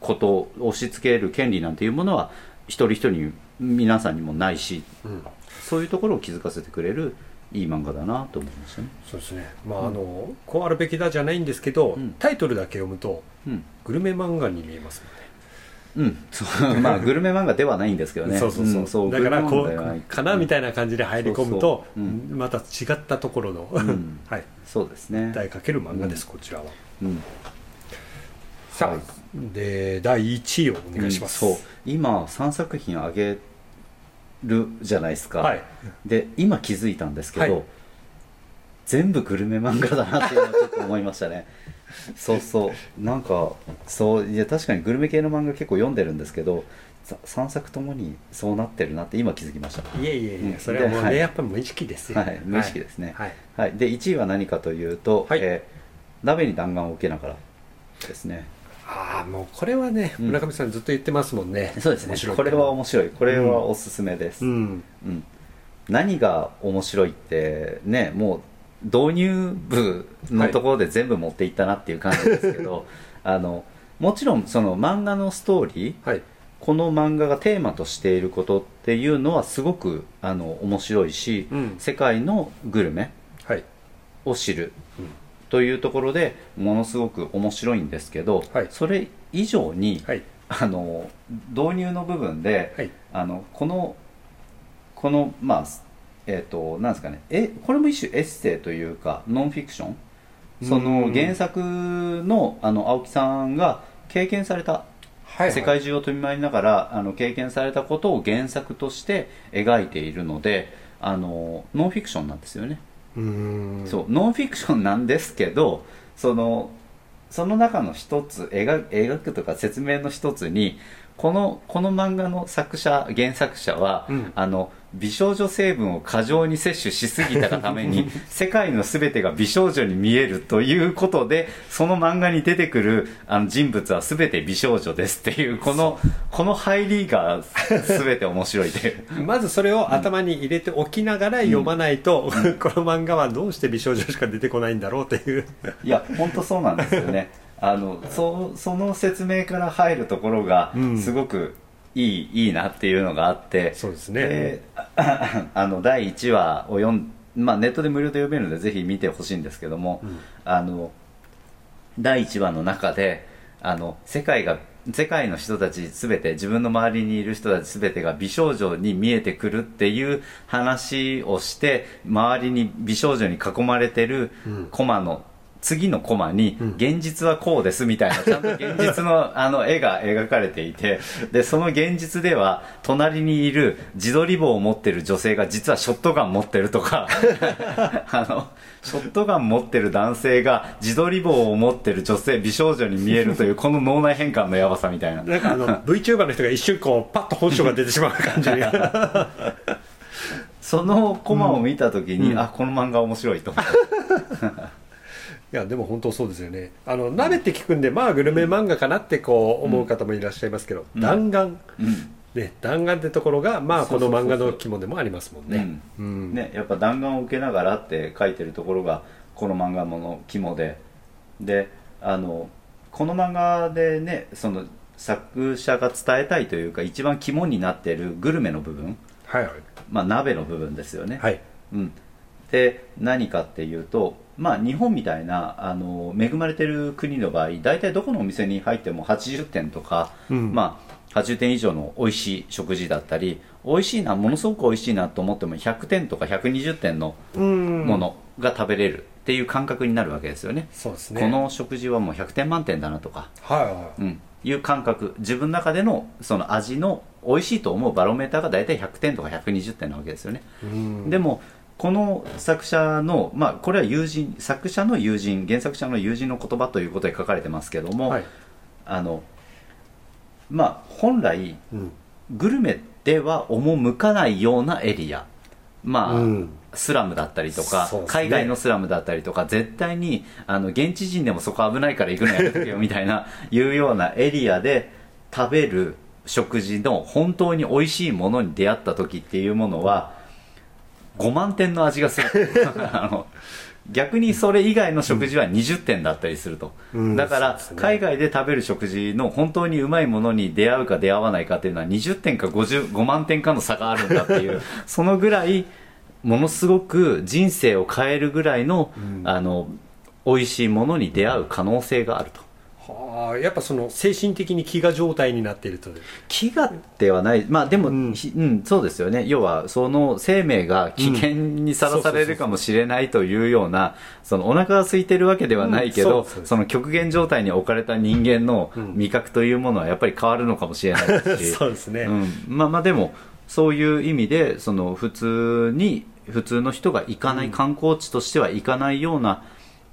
Speaker 2: こと押し付ける権利なんていうものは一人一人に皆さんにもないし
Speaker 1: うん。
Speaker 2: そういうところを気づかせてくれるいい漫画だなと思いましたね、
Speaker 1: そうですね。まああのこうあるべきだじゃないんですけど
Speaker 2: うん。
Speaker 1: タイトルだけ読むと
Speaker 2: うん。
Speaker 1: グルメ漫画に見えますよね。
Speaker 2: うん、そう。まあグルメ漫画ではないんですけどね。
Speaker 1: そうそうそう,、
Speaker 2: ん
Speaker 1: だからこ
Speaker 2: う
Speaker 1: かなみたいな感じで入り込むと
Speaker 2: そうそう。うん。
Speaker 1: また違ったところの、
Speaker 2: ん。
Speaker 1: はい。
Speaker 2: そうですね。
Speaker 1: 題かける漫画です、こちらは。
Speaker 2: うん。
Speaker 1: さあ、
Speaker 2: はい
Speaker 1: で第1位をお願いします、
Speaker 2: うんそう。今3作品あげるじゃないですか、
Speaker 1: はい。
Speaker 2: で今気づいたんですけど、
Speaker 1: はい。
Speaker 2: 全部グルメ漫画だなっていうのはちょっと思いましたね。そうそう。なんかそういや確かにグルメ系の漫画結構読んでるんですけど3作ともにそうなってるなって今気づきました。
Speaker 1: いえいえいえ、
Speaker 2: うん。
Speaker 1: それはもうね、
Speaker 2: ではい。
Speaker 1: やっぱり無意識ですよ、
Speaker 2: はい。無意識ですね。
Speaker 1: はい、
Speaker 2: はい、で1位は何かというと、
Speaker 1: はい。
Speaker 2: えー鍋に弾丸を受けながらですね
Speaker 1: ああもうこれはね
Speaker 2: うん。
Speaker 1: 村上さんずっと言ってますもんね、
Speaker 2: そうですね。これは面白い。これはおすすめです、
Speaker 1: うん。
Speaker 2: うん、何が面白いってねもう導入部のところで全部持っていったなっていう感じですけど、あのもちろんその漫画のストーリー
Speaker 1: はい。
Speaker 2: この漫画がテーマとしていることっていうのはすごくあの面白いし、
Speaker 1: うん。
Speaker 2: 世界のグルメ
Speaker 1: はい。
Speaker 2: を知る。
Speaker 1: うん
Speaker 2: というところでものすごく面白いんですけど、
Speaker 1: はい。
Speaker 2: それ以上に、
Speaker 1: はい。
Speaker 2: あの導入の部分で、
Speaker 1: はい。
Speaker 2: あのこのこのまあえっ、となんですかねえこれも一種エッセイというかノンフィクション？その原作のあの青木さんが経験された
Speaker 1: はいはい。
Speaker 2: 世界中を飛び回りながらあの経験されたことを原作として描いているのであのノンフィクションなんですよね、そうノンフィクションなんですけどそのその中の一つ描描くとか説明の一つにこのこの漫画の作者原作者は、
Speaker 1: うん。
Speaker 2: あの美少女成分を過剰に摂取しすぎたがために 世界の全てが美少女に見えるということでその漫画に出てくるあの人物は全て美少女ですっていうこのこの入りが全て面白いという。
Speaker 1: まずそれを頭に入れておきながら読まないと、この漫画はどうして美少女しか出てこないんだろうっていう。
Speaker 2: いや本当そうなんですよね。あのそその説明から入るところが
Speaker 1: うん。
Speaker 2: すごくいい,、いいなっていうのがあって
Speaker 1: そうですね。
Speaker 2: であ あの第1話を読ん、まあ、ネットで無料で読めるのでぜひ見てほしいんですけども、
Speaker 1: うん。
Speaker 2: あの第1話の中であの世界が世界の人たち全て自分の周りにいる人たち全てが美少女に見えてくるっていう話をして周りに美少女に囲まれてる
Speaker 1: うん。
Speaker 2: コマの次のコマに
Speaker 1: うん。
Speaker 2: 現実はこうですみたいな ちゃんと現実のあの絵が描かれていてでその現実では隣にいる自撮り棒を持ってる女性が実はショットガン持ってるとか あのショットガン持ってる男性が自撮り棒を持ってる女性美少女に見えるというこの脳内変換のやばさみたいな。
Speaker 1: なんかあの VTuber の人が一瞬こうパッと本性が出てしまう感じが。
Speaker 2: そのコマを見た時に、
Speaker 1: うん。
Speaker 2: あこの漫画面白いと思って
Speaker 1: いやでも本当そうですよね。あの鍋って聞くんでまあグルメ漫画かなってこう思う方もいらっしゃいますけど、
Speaker 2: うん。
Speaker 1: 弾丸。
Speaker 2: うん。
Speaker 1: ね弾丸ってところがまあこの漫画の肝でもありますもんね。うん。
Speaker 2: ね、やっぱ弾丸を受けながらって書いてるところがこの漫画もの肝で。であのこの漫画でねその作者が伝えたいというか一番肝になってるグルメの部分、
Speaker 1: はいはい。
Speaker 2: まあ、鍋の部分ですよね、
Speaker 1: はい。
Speaker 2: うん、で何かっていうと、まあ、日本みたいなあの恵まれてる国の場合大体どこのお店に入っても80点とか、
Speaker 1: うん。
Speaker 2: まあ、80点以上の美味しい食事だったり美味しいなものすごく美味しいなと思っても100点とか120点の
Speaker 1: うん。
Speaker 2: ものが食べれるっていう感覚になるわけですよね、
Speaker 1: そうですね。
Speaker 2: この食事はもう100点満点だなとか、
Speaker 1: はいはい。
Speaker 2: うん、いう感覚。自分の中でのその味の美味しいと思うバロメーターが大体100点とか120点なわけですよね、
Speaker 1: うん。
Speaker 2: でもこの作者の、まあ、これは友人作者の友人原作者の友人の言葉ということで書かれてますけども、
Speaker 1: はい。
Speaker 2: あのまあ本来
Speaker 1: うん。
Speaker 2: グルメでは赴かないようなエリア。まあ、
Speaker 1: うん。
Speaker 2: スラムだったりとか、
Speaker 1: ね。
Speaker 2: 海外のスラムだったりとか絶対にあの現地人でもそこ危ないから行くのやめとけよみたいな いうようなエリアで食べる食事の本当に美味しいものに出会った時っていうものは5万点の味がする。あの逆にそれ以外の食事は20点だったりすると、
Speaker 1: うん。
Speaker 2: だから、海外で食べる食事の本当にうまいものに出会うか出会わないかっていうのは20点か55万点かの差があるんだっていう そのぐらいものすごく人生を変えるぐらいの,、
Speaker 1: うん。
Speaker 2: あの美味しいものに出会う可能性があると
Speaker 1: はあやっぱその精神的に飢餓状態になっていると
Speaker 2: 飢餓ではない。まあでも、
Speaker 1: うん。
Speaker 2: ひうんそうですよね。要はその生命が危険にさらされるかもしれないというようなそのお腹が空いてるわけではないけど、
Speaker 1: うんそ
Speaker 2: の極限状態に置かれた人間の
Speaker 1: うん。
Speaker 2: 味覚というものはやっぱり変わるのかもしれないですし。
Speaker 1: そうですね、
Speaker 2: うん、まあまあでもそういう意味でその普通に普通の人が行かない、
Speaker 1: うん。
Speaker 2: 観光地としては行かないような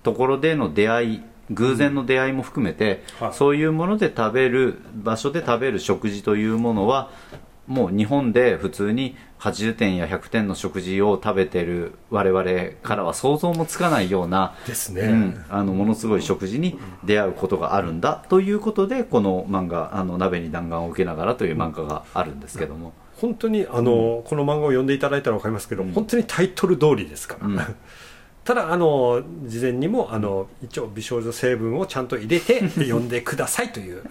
Speaker 2: ところでの出会い偶然の出会いも含めて、
Speaker 1: はい。
Speaker 2: そういうもので食べる場所で食べる食事というものはもう日本で普通に80点や100点の食事を食べてる我々からは想像もつかないような
Speaker 1: ですね、
Speaker 2: うん、あのものすごい食事に出会うことがあるんだということでこの漫画「あの鍋に弾丸を受けながら」という漫画があるんですけども、
Speaker 1: 本当にあの、この漫画を読んでいただいたら分かりますけど、
Speaker 2: うん。
Speaker 1: 本当にタイトル通りですから、
Speaker 2: うん
Speaker 1: ただあの事前にもあの一応美少女成分をちゃんと入れて 読んでくださいという。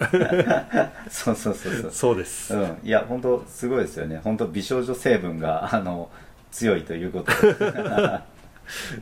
Speaker 2: そうそうそうそう。
Speaker 1: そうです、
Speaker 2: うん、いや本当すごいですよね。本当美少女成分があの強いということ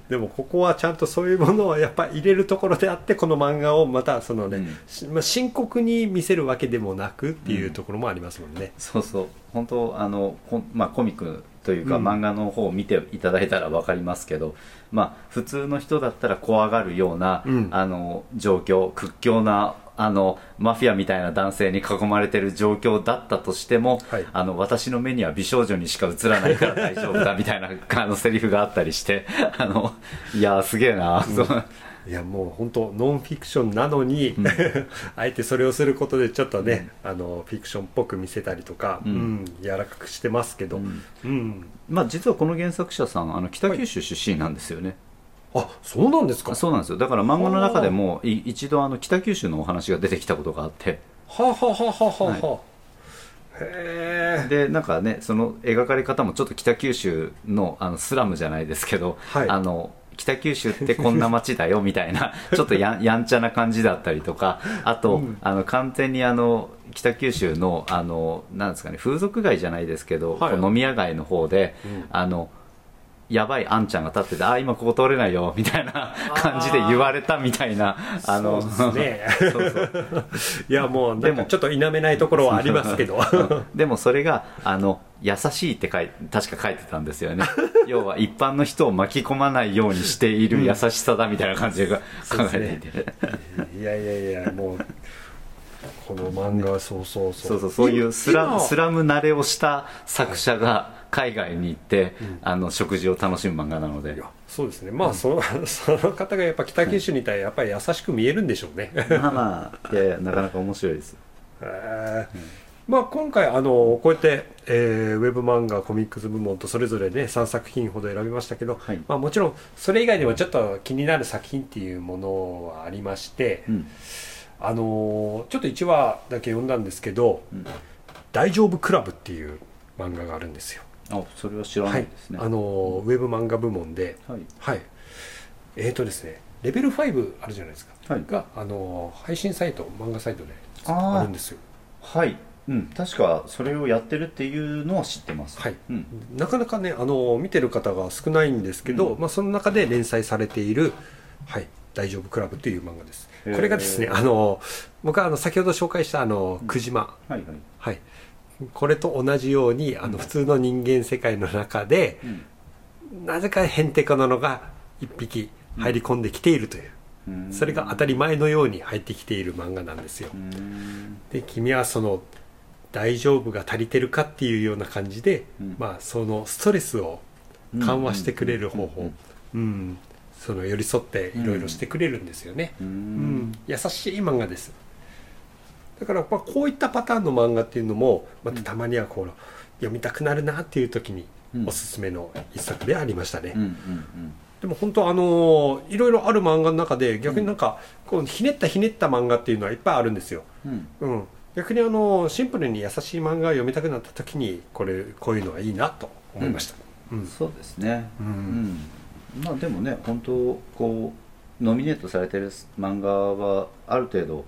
Speaker 2: で
Speaker 1: でもここはちゃんとそういうものをやっぱ入れるところであってこの漫画をまたそのね、
Speaker 2: うん。
Speaker 1: しまあ、深刻に見せるわけでもなくっていうところもありますもんね、
Speaker 2: そうそう。本当あのこ、まあ、コミックというか
Speaker 1: うん。
Speaker 2: 漫画の方を見ていただいたら分かりますけど、まあ、普通の人だったら怖がるような、
Speaker 1: うん。
Speaker 2: あの状況屈強なあのマフィアみたいな男性に囲まれてる状況だったとしても、
Speaker 1: はい。
Speaker 2: あの私の目には美少女にしか映らないから大丈夫だみたいなあのセリフがあったりして あのいやーすげえな、そう
Speaker 1: いやもう本当ノンフィクションなのに、
Speaker 2: うん。
Speaker 1: あえてそれをすることでちょっとね、あのフィクションっぽく見せたりとか、
Speaker 2: う
Speaker 1: うんん柔らかくしてますけど、
Speaker 2: う
Speaker 1: うんん。
Speaker 2: まあ、実はこの原作者さんあの北九州出身なんですよね、
Speaker 1: あそうなんですか？
Speaker 2: そうなんですよ。だから漫画の中でもい一度あの北九州のお話が出てきたことがあって。
Speaker 1: はあ、はあはあはあは。あはあへえ
Speaker 2: でなんかねその描かれ方もちょっと北九州のあのスラムじゃないですけど、
Speaker 1: はい。
Speaker 2: あの北九州ってこんな街だよみたいな ちょっとやんやんちゃな感じだったりとかあと、
Speaker 1: うん。
Speaker 2: あの完全にあの北九州のあのなんですかね風俗街じゃないですけど、
Speaker 1: はい。
Speaker 2: 飲み屋街の方で、
Speaker 1: うん。
Speaker 2: あのやばいあんちゃんが立っててあ今ここ通れないよみたいな感じで言われたみたいなあの。
Speaker 1: そうですね。
Speaker 2: そうそう。
Speaker 1: いやもう
Speaker 2: でも
Speaker 1: かちょっと否めないところはありますけど。
Speaker 2: でもそれがあの優しいって書い確か書いてたんですよね。要は一般の人を巻き込まないようにしている優しさだみたいな感じが考えていて、
Speaker 1: いやいやいやもうこの漫画はそうそうそう。
Speaker 2: そうそうそういうスラ
Speaker 1: 今
Speaker 2: スラム慣れをした作者が海外に行って、あの食事を楽しむ漫画なので。
Speaker 1: そうですね。まあその その方がやっぱ北九州にいたらやっぱり優しく見えるんでしょうね。
Speaker 2: まあまあいやいやなかなか面白いです
Speaker 1: へー。まあ、今回あのこうやって、えーウェブ漫画コミックス部門とそれぞれね3作品ほど選びましたけど、
Speaker 2: はい。
Speaker 1: まあ、もちろんそれ以外でもちょっと気になる作品っていうものはありまして、
Speaker 2: うん。
Speaker 1: あのーちょっと1話だけ読んだんですけど
Speaker 2: うん「
Speaker 1: 大丈夫クラブ」っていう漫画があるんですよ、
Speaker 2: あそれは知らな
Speaker 1: はい。い
Speaker 2: ですね。
Speaker 1: あのーウェブ漫画部門で
Speaker 2: はい。
Speaker 1: はい。えーとですねレベル5あるじゃないですか、
Speaker 2: はい。
Speaker 1: が、あのー配信サイト漫画サイトで
Speaker 2: あ
Speaker 1: るんですよ。
Speaker 2: はい、うん、確かそれをやってるっていうのは知ってます。
Speaker 1: はい。
Speaker 2: うん。
Speaker 1: なかなかねあの見てる方が少ないんですけど、
Speaker 2: うん。
Speaker 1: まあ、その中で連載されている「はい、大丈夫クラブ」という漫画です。これがですねあの僕はあの先ほど紹介したあの久島、
Speaker 2: はいはい。
Speaker 1: はいこれと同じようにあの普通の人間世界の中で
Speaker 2: うん。
Speaker 1: なぜかへんてこなのが一匹入り込んできているという、
Speaker 2: うん。
Speaker 1: それが当たり前のように入ってきている漫画なんですよ、
Speaker 2: うん。
Speaker 1: で君はその大丈夫が足りてるかっていうような感じで、
Speaker 2: うん。
Speaker 1: まあそのストレスを緩和してくれる方
Speaker 2: うん
Speaker 1: 法うんその寄り添っていろいろしてくれるんですよね、
Speaker 2: う
Speaker 1: うんん、優しい漫画ですだからまあこういったパターンの漫画っていうのもまたたまにはこう読みたくなるなっていう時に
Speaker 2: うん。
Speaker 1: おすすめの一作でありましたね、
Speaker 2: うんうん
Speaker 1: でも本当あのいろいろある漫画の中で逆になんかこうひねったひねった漫画っていうのはいっぱいあるんですよ、
Speaker 2: うん。うん。
Speaker 1: うん、逆にあのシンプルに優しい漫画を読みたくなった時にこれこういうのはいいなと思いました、うん。
Speaker 2: そうですね。
Speaker 1: うん。
Speaker 2: うん。まあでもね本当こうノミネートされてる漫画はある程度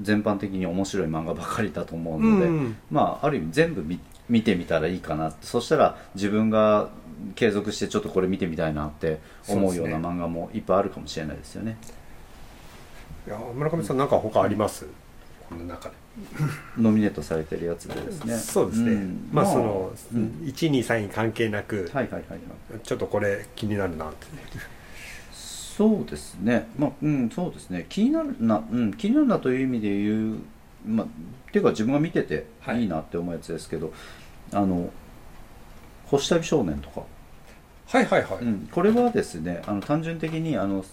Speaker 2: 全般的に面白い漫画ばかりだと思うので、
Speaker 1: うん
Speaker 2: まあある意味全部見見てみたらいいかなそしたら自分が継続してちょっとこれ見てみたいなって思うような漫画もいっぱいあるかもしれないですよね。
Speaker 1: いや村上さんなんか他あります？この中で。
Speaker 2: ノミネートされてるやつでですね。
Speaker 1: そうですね、
Speaker 2: ん。
Speaker 1: まあその、
Speaker 2: うん。
Speaker 1: 1位2 3位関係なく、
Speaker 2: はいはいはいはい。
Speaker 1: ちょっとこれ気になるなって
Speaker 2: そうですね。まあうんそうですね。気になるな、うん、気になるなという意味で言うまあっていうか自分が見てて
Speaker 1: はい。
Speaker 2: いいなって思うやつですけど、あの星旅少年とか、
Speaker 1: はいはいはい、
Speaker 2: うん、これはですねあの単純的にあの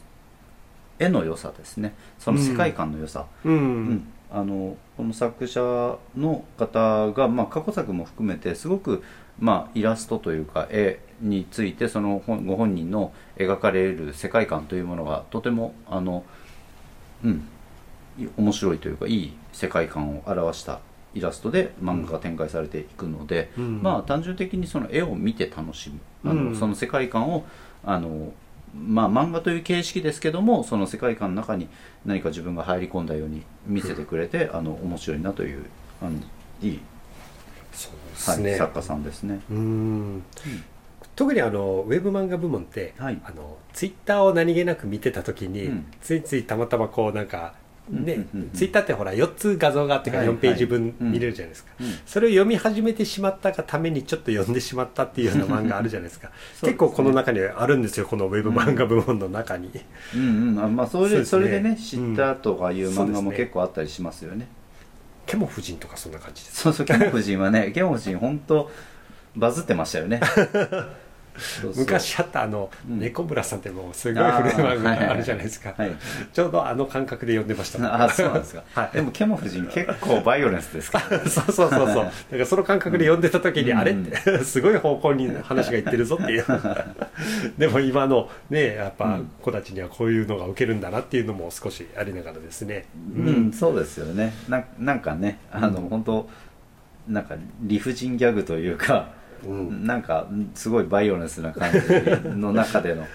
Speaker 2: 絵の良さですね。その世界観の良さ、
Speaker 1: うん。
Speaker 2: うん。あのこの作者の方が、まあ、過去作も含めてすごく、まあ、イラストというか絵についてその本ご本人の描かれる世界観というものがとてもあの、うん、い面白いというかいい世界観を表したイラストで漫画が展開されていくので、
Speaker 1: うん。
Speaker 2: まあ単純的にその絵を見て楽しむあの、
Speaker 1: うん。
Speaker 2: その世界観をあのまあ漫画という形式ですけどもその世界観の中に何か自分が入り込んだように見せてくれて、あの面白いなというあのいい、
Speaker 1: そうで
Speaker 2: はい作家さんですね。
Speaker 1: うん特にあのウェブ漫画部門って、
Speaker 2: はい。
Speaker 1: あのツイッターを何気なく見てた時に、
Speaker 2: うん。
Speaker 1: ついついたまたまこうなんかね、
Speaker 2: うんうんうんうん。
Speaker 1: ツイッターってほら4つ画像があってから
Speaker 2: はい
Speaker 1: 4ページ分
Speaker 2: うん。
Speaker 1: 見れるじゃないですか、
Speaker 2: うん。
Speaker 1: それを読み始めてしまったがためにちょっと読んでしまったっていうような漫画あるじゃないですか。
Speaker 2: ですね。
Speaker 1: 結構この中にはあるんですよこのウェブ漫画部門の中に、
Speaker 2: うんうん。あまあそれ
Speaker 1: そ
Speaker 2: それでね知ったとかいう漫画も結構あったりしますよね。
Speaker 1: ケモ夫人とかそんな感じです
Speaker 2: そうそうケモ夫人はねケモ夫人本当バズってましたよね。
Speaker 1: 昔あったあの、
Speaker 2: うん。
Speaker 1: 猫村さんってもうすごい古い漫
Speaker 2: あー
Speaker 1: 画があるじゃないですか、
Speaker 2: はい。
Speaker 1: ちょうどあの感覚で読んでました。
Speaker 2: あそうなんですか、
Speaker 1: はい。
Speaker 2: でもケモ夫人結構バイオレンスですから。ね
Speaker 1: そうそうそうそう。だからその感覚で読んでた時に、
Speaker 2: うん。
Speaker 1: あれって、すごい方向に話がいってるぞっていう。でも今のね、やっぱ
Speaker 2: うん。
Speaker 1: 子たちにはこういうのが受けるんだなっていうのも少しありながらですね。
Speaker 2: うん、そうですよね。ななんかねあの、
Speaker 1: うん。
Speaker 2: 本当なんか理不尽ギャグというか、
Speaker 1: うん。
Speaker 2: なんかすごいバイオレンスな感じの中での。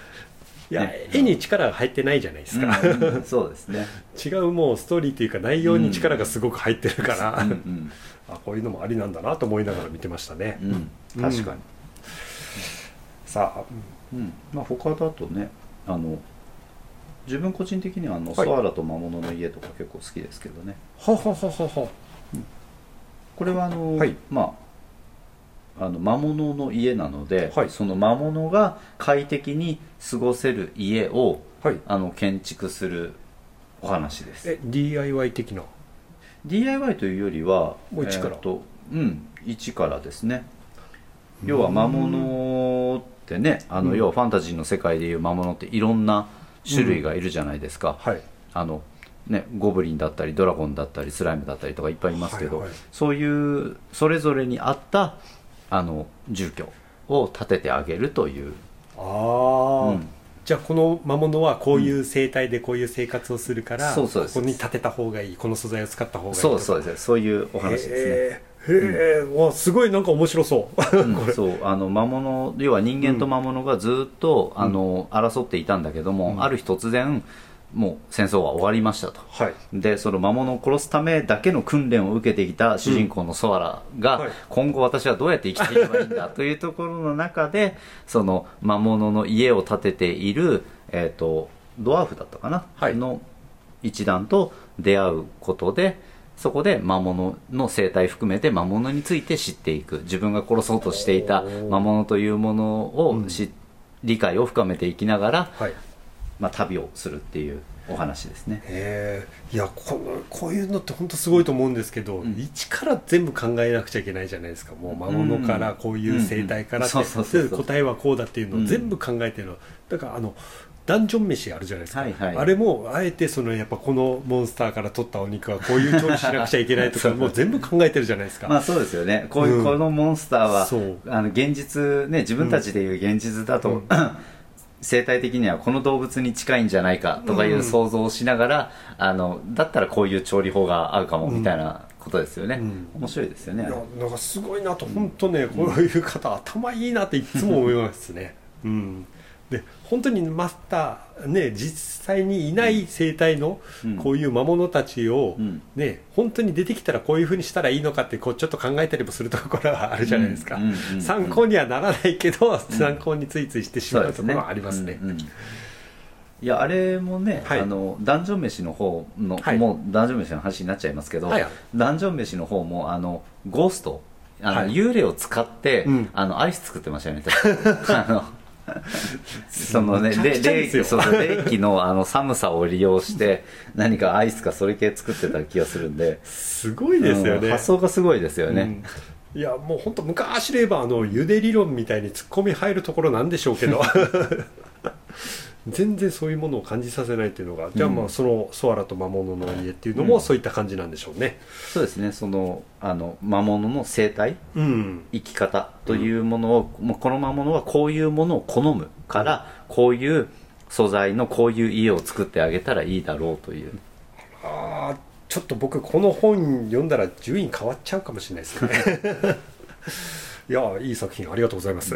Speaker 1: いや
Speaker 2: ね、
Speaker 1: 絵に力が入ってないじゃないですか。
Speaker 2: うん。うんそうですね。
Speaker 1: 違うもうストーリーというか内容に力がすごく入ってるから、
Speaker 2: うん。うん。
Speaker 1: あこういうのもありなんだなと思いながら見てましたね。
Speaker 2: うん、確かに、
Speaker 1: さあ、
Speaker 2: うん。まあ、他だとねあの自分個人的にはあの、
Speaker 1: はい。
Speaker 2: ソアラと魔物の家とか結構好きですけどね。
Speaker 1: ほほほほほ。
Speaker 2: これはあの、
Speaker 1: はい。
Speaker 2: まああの魔物の家なので、
Speaker 1: はい。
Speaker 2: その魔物が快適に過ごせる家を
Speaker 1: はい。
Speaker 2: あの建築するお話です。
Speaker 1: え、DIY 的な
Speaker 2: ？DIY というよりは
Speaker 1: もう一から？
Speaker 2: えーとうん一からですね。要は魔物ってねあの、
Speaker 1: うん。
Speaker 2: 要はファンタジーの世界でいう魔物っていろんな種類がいるじゃないですか、
Speaker 1: はい。
Speaker 2: あのね、ゴブリンだったりドラゴンだったりスライムだったりとかいっぱいいますけど、
Speaker 1: はいはい。
Speaker 2: そういうそれぞれに合ったあの住居を建ててあげるという、
Speaker 1: ああ、
Speaker 2: うん。
Speaker 1: じゃあこの魔物はこういう生態でこういう生活をするから、
Speaker 2: そうそうです
Speaker 1: ここに建てた方がいいこの素材を使った方がいい
Speaker 2: そうそう
Speaker 1: す
Speaker 2: ですそういうお話ですね。
Speaker 1: へえ、すごいなんか面白そう、
Speaker 2: うんそう。あの魔物要は人間と魔物がずっと、あの争っていたんだけども、
Speaker 1: うん。
Speaker 2: ある日突然もう戦争は終わりましたと。
Speaker 1: はい。
Speaker 2: でその魔物を殺すためだけの訓練を受けてきた主人公のソアラが、
Speaker 1: はい。
Speaker 2: 今後私はどうやって生きていけばいいんだというところの中でその魔物の家を建てている、えー、とドワーフだったかな、
Speaker 1: はい。
Speaker 2: の一団と出会うことでそこで魔物の生態含めて魔物について知っていく。自分が殺そうとしていた魔物というものを知、理解を深めていきながら
Speaker 1: はい
Speaker 2: まあ、旅をするっていうお話ですね。
Speaker 1: えー、いやこのこういうのって本当すごいと思うんですけど、
Speaker 2: うん。
Speaker 1: 一から全部考えなくちゃいけないじゃないですか。もう魔物からこういう生態から答えはこうだっていうのを全部考えてるの、だからあのダンジョン飯あるじゃないですか、
Speaker 2: はいはい。
Speaker 1: あれもあえてそのやっぱこのモンスターから取ったお肉はこういう調理しなくちゃいけないとか もう全部考えてるじゃないですか、
Speaker 2: まあそうですよね。こういう、
Speaker 1: うん。
Speaker 2: このモンスターはあの現実ね自分たちでいう現実だと、
Speaker 1: うん
Speaker 2: 生態的にはこの動物に近いんじゃないかとかいう想像をしながら、あのだったらこういう調理法が合うかもみたいなことですよね、
Speaker 1: うん。
Speaker 2: 面白いですよね。
Speaker 1: いやなんかすごいなと本当ね、こういう方頭いいなっていつも思いますね。うん、で本当にマスターね実際にいない生態の
Speaker 2: うん。
Speaker 1: こういう魔物たちを、
Speaker 2: うん。
Speaker 1: ね本当に出てきたらこういうふうにしたらいいのかってこうちょっと考えたりもするところがあるじゃないですか、参考にはならないけど、参考についついしてしまうところはありますね。
Speaker 2: うんうんいやあれもね、
Speaker 1: はい。
Speaker 2: あのダンジョン飯の方の、
Speaker 1: はい。
Speaker 2: もうダンジョン飯の話になっちゃいますけど、
Speaker 1: はいはい。
Speaker 2: ダンジョン飯の方もあのゴーストあの、
Speaker 1: はい。
Speaker 2: 幽霊を使って、
Speaker 1: うん。
Speaker 2: あのアイス作ってましたよね。あの そのね
Speaker 1: ですよ。
Speaker 2: その冷気のあの寒さを利用して 何かアイスかそれ系作ってた気がするんで。す
Speaker 1: ごいですよね。
Speaker 2: うん発想がすごいですよね、
Speaker 1: うん。いやもう本当昔で言えばあの茹で理論みたいにツッコミ入るところなんでしょうけど 全然そういうものを感じさせないっていうのが、じゃあまあその「ソアラと魔物の家」っていうのもそういった感じなんでしょうね。
Speaker 2: そうですね。そのあの魔物の生態
Speaker 1: うん。
Speaker 2: 生き方というものを、もうこの魔物はこういうものを好むから、こういう素材のこういう家を作ってあげたらいいだろうという。
Speaker 1: ああちょっと僕この本読んだら順位変わっちゃうかもしれないですね。いやいい作品ありがとうございます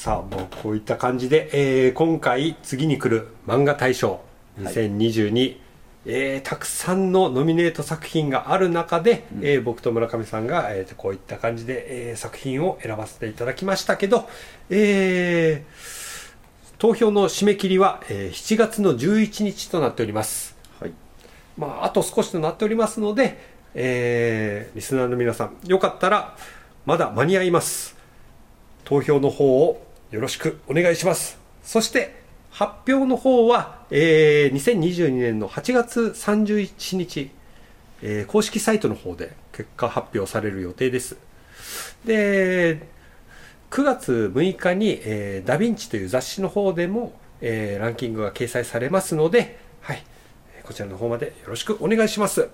Speaker 1: さあもうこういった感じで、えー今回次に来る漫画大賞2022、えーたくさんのノミネート作品がある中で、えー僕と村上さんが、えーとこういった感じで、えー作品を選ばせていただきましたけど、えー投票の締め切りは、えー7月の11日となっております。
Speaker 2: はい。
Speaker 1: まあ、あと少しとなっておりますので、えーリスナーの皆さん、よかったら、まだ間に合います。投票の方をよろしくお願いします。そして、発表の方は、えー2022年の8月31日、えー公式サイトの方で結果発表される予定です。で、9月6日に、えーダヴィンチという雑誌の方でも、えーランキングが掲載されますので、はい、こちらの方までよろしくお願いします。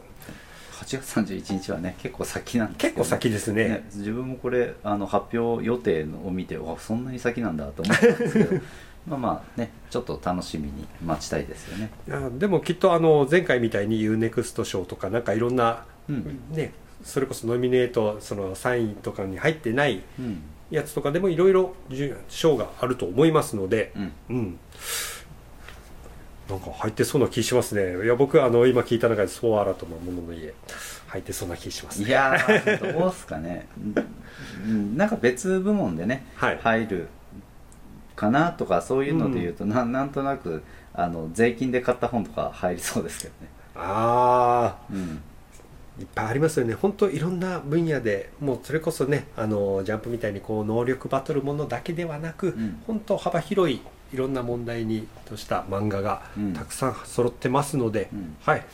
Speaker 2: 8月31日はね結構先なんですけど
Speaker 1: 結構先ですね。
Speaker 2: 自分もこれあの発表予定を見てわそんなに先なんだと思ったんですけど。まあまあねちょっと楽しみに待ちたいですよね。
Speaker 1: いやでもきっとあの前回みたいに UNEXT 賞とかなんかいろんな、
Speaker 2: うん。
Speaker 1: ね、それこそノミネートその3位とかに入ってない
Speaker 2: うん。
Speaker 1: やつとかでもいろいろ賞があると思いますので、
Speaker 2: うん。
Speaker 1: うん、なんか入ってそうな気しますね。いや僕あの今聞いた中で「ソアラと魔物の家」入ってそうな気しますね。
Speaker 2: いやーどうすかね。うんなんか別部門でね、
Speaker 1: はい。
Speaker 2: 入るかなとかそういうので言うと、なん。なんとなくあの税金で買った本とか入りそうですけどね。
Speaker 1: ああ
Speaker 2: うん。
Speaker 1: いっぱいありますよね。本当いろんな分野でもうそれこそねあのジャンプみたいにこう能力バトルものだけではなく、
Speaker 2: ん。
Speaker 1: 本当幅広いいろんな問題にとした漫画が
Speaker 2: うん。
Speaker 1: たくさん揃ってますので、
Speaker 2: うん。
Speaker 1: はい。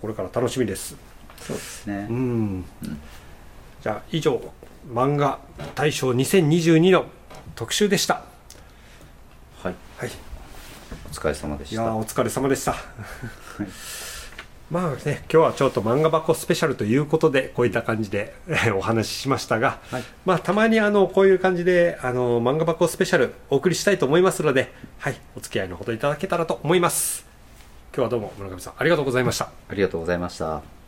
Speaker 1: これから楽しみです。
Speaker 2: そうですね、
Speaker 1: うん、じゃあ以上漫画大賞2022の特集でした。
Speaker 2: はい。
Speaker 1: はい。
Speaker 2: お疲れ様でした。
Speaker 1: いやーお疲れ様でしたまあね今日はちょっと漫画箱スペシャルということでこういった感じでえーお話ししましたが、
Speaker 2: はい。
Speaker 1: まあたまにあのこういう感じであの漫画箱スペシャルお送りしたいと思いますのではいお付き合いのほどいただけたらと思います。今日はどうも村上さんありがとうございました。
Speaker 2: ありがとうございました